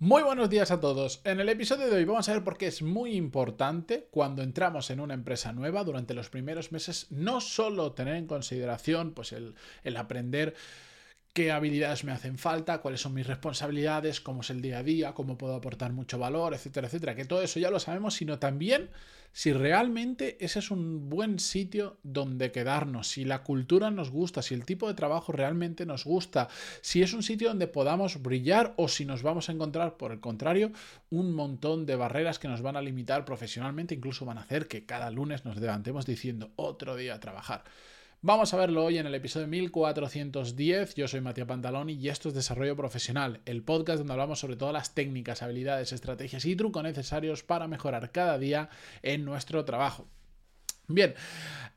Muy buenos días a todos. En el episodio de hoy vamos a ver por qué es muy importante cuando entramos en una empresa nueva durante los primeros meses no solo tener en consideración pues el, el aprender qué habilidades me hacen falta, cuáles son mis responsabilidades, cómo es el día a día, cómo puedo aportar mucho valor, etcétera, etcétera, que todo eso ya lo sabemos, sino también si realmente ese es un buen sitio donde quedarnos, si la cultura nos gusta, si el tipo de trabajo realmente nos gusta, si es un sitio donde podamos brillar o si nos vamos a encontrar, por el contrario, un montón de barreras que nos van a limitar profesionalmente, incluso van a hacer que cada lunes nos levantemos diciendo otro día a trabajar. Vamos a verlo hoy en el episodio 1410. Yo soy Matías Pantaloni y esto es Desarrollo Profesional, el podcast donde hablamos sobre todas las técnicas, habilidades, estrategias y trucos necesarios para mejorar cada día en nuestro trabajo. Bien,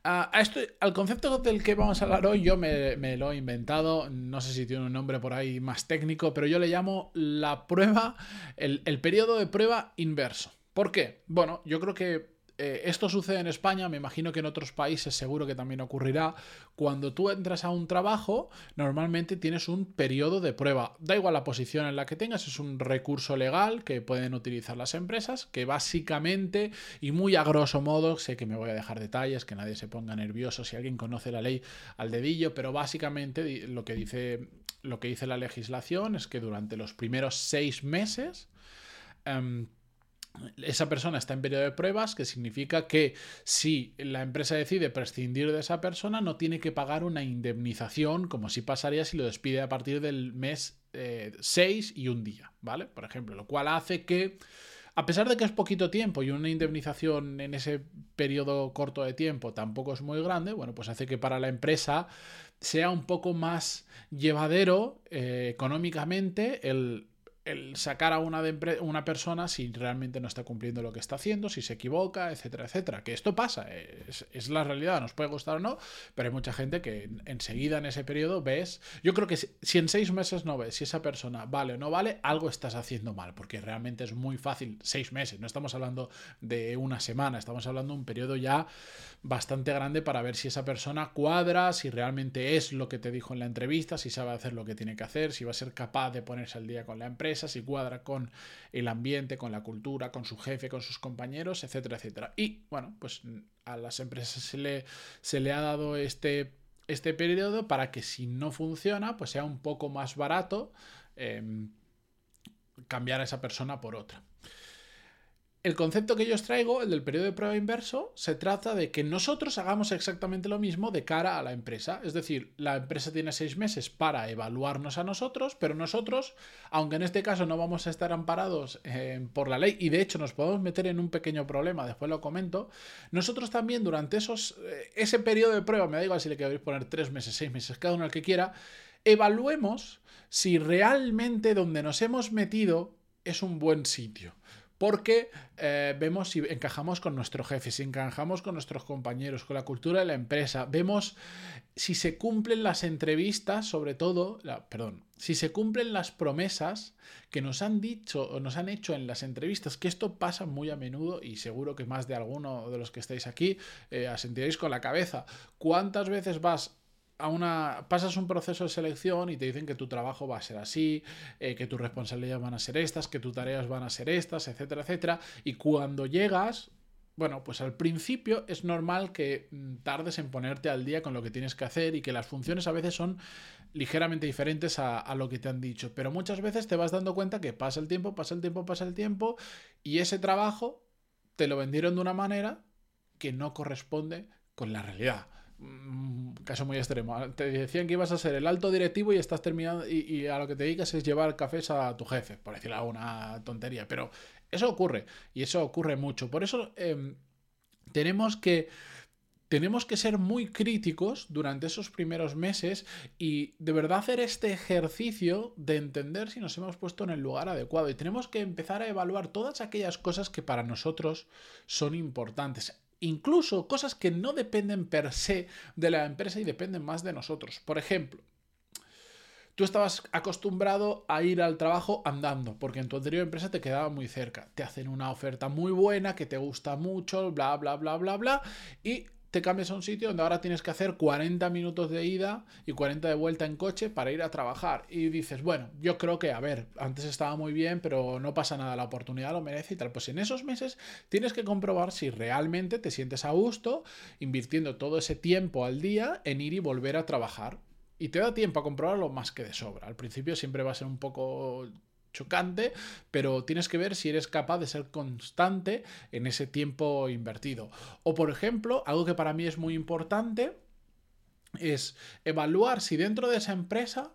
al concepto del que vamos a hablar hoy yo me, lo he inventado, no sé si tiene un nombre por ahí más técnico, pero yo le llamo la prueba, el, el periodo de prueba inverso. ¿Por qué? Bueno, yo creo que eh, esto sucede en España, me imagino que en otros países seguro que también ocurrirá. Cuando tú entras a un trabajo, normalmente tienes un periodo de prueba. Da igual la posición en la que tengas, es un recurso legal que pueden utilizar las empresas, que básicamente y muy a grosso modo, sé que me voy a dejar detalles, que nadie se ponga nervioso si alguien conoce la ley al dedillo, pero básicamente lo que dice, lo que dice la legislación es que durante los primeros seis meses... Em, esa persona está en periodo de pruebas, que significa que si la empresa decide prescindir de esa persona, no tiene que pagar una indemnización, como si pasaría si lo despide a partir del mes 6 eh, y un día, ¿vale? Por ejemplo, lo cual hace que, a pesar de que es poquito tiempo y una indemnización en ese periodo corto de tiempo tampoco es muy grande, bueno, pues hace que para la empresa sea un poco más llevadero eh, económicamente el el sacar a una, de una persona si realmente no está cumpliendo lo que está haciendo, si se equivoca, etcétera, etcétera. Que esto pasa, es, la realidad, nos puede gustar o no, pero hay mucha gente que enseguida en ese periodo ves, yo creo que si, en seis meses no ves si esa persona vale o no vale, algo estás haciendo mal, porque realmente es muy fácil, seis meses, no estamos hablando de una semana, estamos hablando de un periodo ya bastante grande para ver si esa persona cuadra, si realmente es lo que te dijo en la entrevista, si sabe hacer lo que tiene que hacer, si va a ser capaz de ponerse al día con la empresa si cuadra con el ambiente, con la cultura, con su jefe, con sus compañeros, etcétera, etcétera. Y bueno, pues a las empresas se le, se le ha dado este, este periodo para que si no funciona, pues sea un poco más barato em, cambiar a esa persona por otra. El concepto que yo os traigo, el del periodo de prueba inverso, se trata de que nosotros hagamos exactamente lo mismo de cara a la empresa. Es decir, la empresa tiene seis meses para evaluarnos a nosotros, pero nosotros, aunque en este caso no vamos a estar amparados eh, por la ley y de hecho nos podemos meter en un pequeño problema, después lo comento, nosotros también durante esos, eh, ese periodo de prueba, me da igual si le queréis poner tres meses, seis meses, cada uno el que quiera, evaluemos si realmente donde nos hemos metido es un buen sitio porque eh, vemos si encajamos con nuestro jefe, si encajamos con nuestros compañeros, con la cultura de la empresa, vemos si se cumplen las entrevistas, sobre todo, perdón, si se cumplen las promesas que nos han dicho o nos han hecho en las entrevistas, que esto pasa muy a menudo y seguro que más de alguno de los que estáis aquí eh, asentiréis con la cabeza. ¿Cuántas veces vas una, pasas un proceso de selección y te dicen que tu trabajo va a ser así, eh, que tus responsabilidades van a ser estas, que tus tareas van a ser estas, etcétera, etcétera. Y cuando llegas, bueno, pues al principio es normal que mm, tardes en ponerte al día con lo que tienes que hacer y que las funciones a veces son ligeramente diferentes a, a, lo que te han dicho. Pero muchas veces te vas dando cuenta que pasa el tiempo, pasa el tiempo, pasa el tiempo y ese trabajo te lo vendieron de una manera que no corresponde con la realidad. Mm, caso muy extremo. Te decían que ibas a ser el alto directivo y estás terminando y, a lo que te dedicas es llevar cafés a tu jefe, por decirlo alguna tontería. Pero eso ocurre y eso ocurre mucho. Por eso em, tenemos que tenemos que ser muy críticos durante esos primeros meses y de verdad hacer este ejercicio de entender si nos hemos puesto en el lugar adecuado. Y tenemos que empezar a evaluar todas aquellas cosas que para nosotros son importantes incluso cosas que no dependen per se de la empresa y dependen más de nosotros. Por ejemplo, tú estabas acostumbrado a ir al trabajo andando, porque en tu anterior empresa te quedaba muy cerca. Te hacen una oferta muy buena, que te gusta mucho, bla, bla, bla, bla, bla, y te cambias a un sitio donde ahora tienes que hacer 40 minutos de ida y 40 de vuelta en coche para ir a trabajar. Y dices, bueno, yo creo que, a ver, antes estaba muy bien, pero no pasa nada, la oportunidad lo merece y tal. Pues en esos meses tienes que comprobar si realmente te sientes a gusto invirtiendo todo ese tiempo al día en ir y volver a trabajar. Y te da tiempo a comprobarlo más que de sobra. Al principio siempre va a ser un poco chocante, pero tienes que ver si eres capaz de ser constante en ese tiempo invertido. O por ejemplo, algo que para mí es muy importante es evaluar si dentro de esa empresa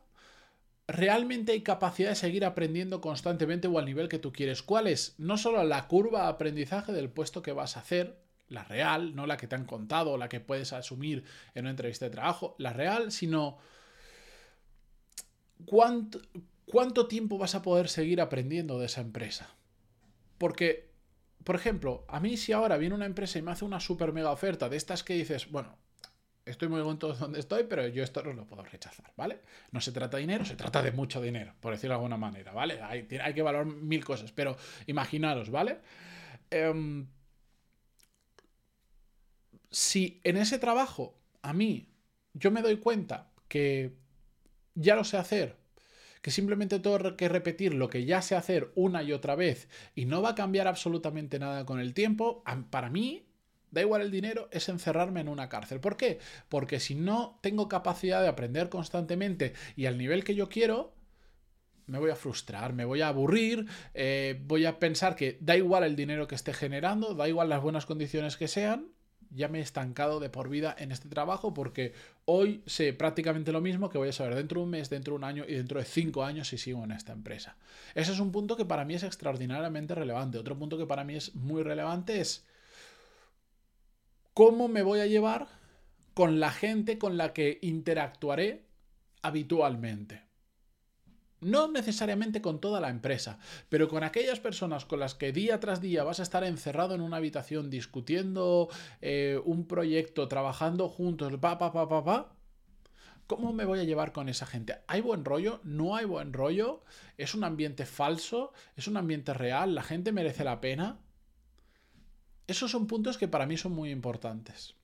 realmente hay capacidad de seguir aprendiendo constantemente o al nivel que tú quieres. ¿Cuál es? No solo la curva de aprendizaje del puesto que vas a hacer, la real, no la que te han contado la que puedes asumir en una entrevista de trabajo, la real, sino cuánto, ¿cuánto tiempo vas a poder seguir aprendiendo de esa empresa? Porque, por ejemplo, a mí si ahora viene una empresa y me hace una super mega oferta de estas que dices, bueno, estoy muy contento donde estoy, pero yo esto no lo puedo rechazar, ¿vale? No se trata de dinero, se trata de mucho dinero, por decirlo de alguna manera, ¿vale? Hay, que valorar mil cosas, pero imaginaros, ¿vale? Em, si en ese trabajo a mí yo me doy cuenta que ya lo sé hacer, que simplemente tengo que repetir lo que ya sé hacer una y otra vez y no va a cambiar absolutamente nada con el tiempo, para mí Da igual el dinero, es encerrarme en una cárcel. ¿Por qué? Porque si no tengo capacidad de aprender constantemente y al nivel que yo quiero, me voy a frustrar, me voy a aburrir, eh, voy a pensar que da igual el dinero que esté generando, da igual las buenas condiciones que sean, ya me he estancado de por vida en este trabajo porque hoy sé prácticamente lo mismo que voy a saber dentro de un mes, dentro de un año y dentro de cinco años si sigo en esta empresa. Ese es un punto que para mí es extraordinariamente relevante. Otro punto que para mí es muy relevante es cómo me voy a llevar con la gente con la que interactuaré habitualmente. No necesariamente con toda la empresa, pero con aquellas personas con las que día tras día vas a estar encerrado en una habitación discutiendo eh, un proyecto, trabajando juntos, pa, pa, pa, pa, pa. ¿Cómo me voy a llevar con esa gente? ¿Hay buen rollo? ¿No hay buen rollo? ¿Es un ambiente falso? ¿Es un ambiente real? ¿La gente merece la pena? Esos son puntos que para mí son muy importantes.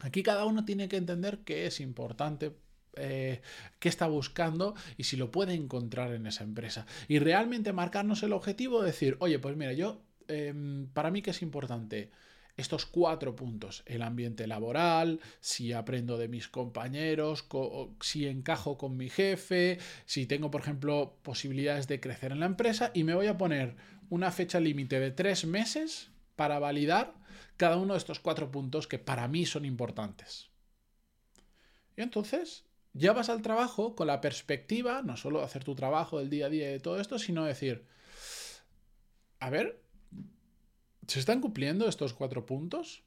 Aquí cada uno tiene que entender qué es importante eh, qué está buscando y si lo puede encontrar en esa empresa. Y realmente marcarnos el objetivo de decir, oye, pues mira, yo, em, para mí que es importante estos cuatro puntos, el ambiente laboral, si aprendo de mis compañeros, si encajo con mi jefe, si tengo, por ejemplo, posibilidades de crecer en la empresa y me voy a poner una fecha límite de tres meses para validar cada uno de estos cuatro puntos que para mí son importantes. Y entonces ya vas al trabajo con la perspectiva, no solo de hacer tu trabajo del día a día y de todo esto, sino decir, a ver, ¿se están cumpliendo estos cuatro puntos?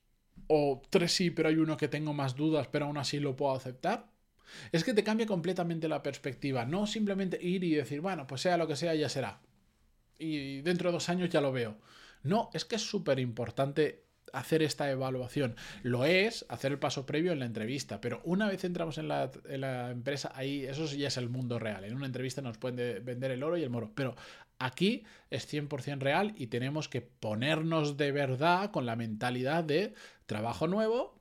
¿O tres sí, pero hay uno que tengo más dudas, pero aún así lo puedo aceptar? Es que te cambia completamente la perspectiva, no simplemente ir y decir, bueno, pues sea lo que sea, ya será. Y dentro de dos años ya lo veo. No, es que es súper importante hacer esta evaluación. Lo es hacer el paso previo en la entrevista, pero una vez entramos en la, empresa, ahí eso ya es el mundo real. En una entrevista nos pueden vender el oro y el moro, pero aquí es 100% real y tenemos que ponernos de verdad con la mentalidad de trabajo nuevo.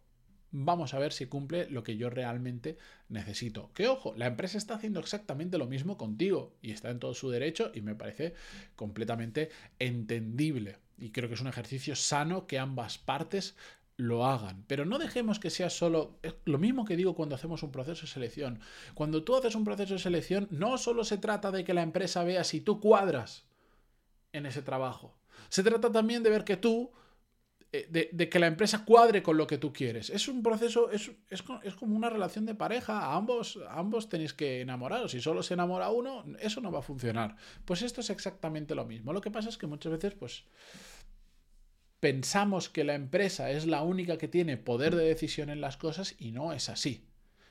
Vamos a ver si cumple lo que yo realmente necesito. Que ojo, la empresa está haciendo exactamente lo mismo contigo y está en todo su derecho y me parece completamente entendible y creo que es un ejercicio sano que ambas partes lo hagan. Pero no dejemos que sea solo lo mismo que digo cuando hacemos un proceso de selección. Cuando tú haces un proceso de selección, no solo se trata de que la empresa vea si tú cuadras en ese trabajo. Se trata también de ver que tú, eh, de, que la empresa cuadre con lo que tú quieres. Es un proceso, es, es, como una relación de pareja. ambos, ambos tenéis que enamoraros. Si solo se enamora uno, eso no va a funcionar. Pues esto es exactamente lo mismo. Lo que pasa es que muchas veces, pues pensamos que la empresa es la única que tiene poder de decisión en las cosas y no es así.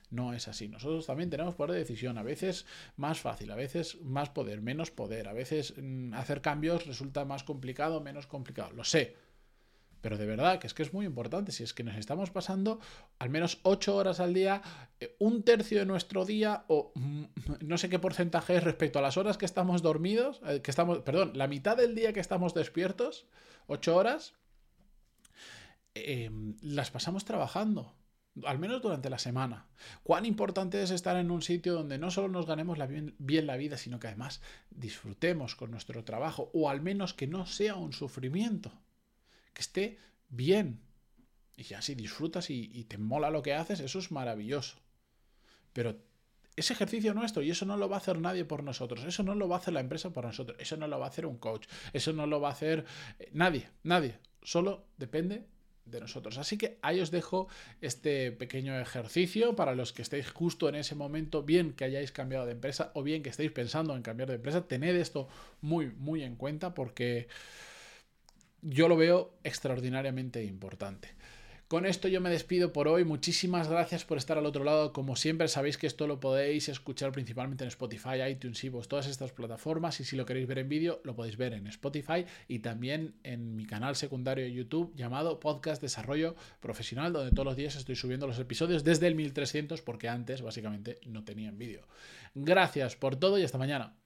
No es así. Nosotros también tenemos poder de decisión. A veces más fácil, a veces más poder, menos poder. A veces mm, hacer cambios resulta más complicado, menos complicado. Lo sé. Pero de verdad que es que es muy importante. Si es que nos estamos pasando al menos 8 horas al día, eh, un tercio de nuestro día, o mm, no sé qué porcentaje es respecto a las horas que estamos dormidos, eh, que estamos, perdón, la mitad del día que estamos despiertos, 8 horas, em, las pasamos trabajando al menos durante la semana. Cuán importante es estar en un sitio donde no solo nos ganemos bien, bien, la vida, sino que además disfrutemos con nuestro trabajo, o al menos que no sea un sufrimiento, que esté bien. Y ya si disfrutas y, te mola lo que haces, eso es maravilloso. Pero es ejercicio nuestro y eso no lo va a hacer nadie por nosotros, eso no lo va a hacer la empresa por nosotros, eso no lo va a hacer un coach, eso no lo va a hacer eh, nadie, nadie, solo depende de nosotros. Así que ahí os dejo este pequeño ejercicio para los que estéis justo en ese momento, bien que hayáis cambiado de empresa o bien que estéis pensando en cambiar de empresa, tened esto muy, muy en cuenta porque yo lo veo extraordinariamente importante. Con esto yo me despido por hoy. Muchísimas gracias por estar al otro lado. Como siempre, sabéis que esto lo podéis escuchar principalmente en Spotify, iTunes, y todas estas plataformas. Y si lo queréis ver en vídeo, lo podéis ver en Spotify y también en mi canal secundario de YouTube llamado Podcast Desarrollo Profesional, donde todos los días estoy subiendo los episodios desde el 1300 porque antes básicamente no tenían vídeo. Gracias por todo y hasta mañana.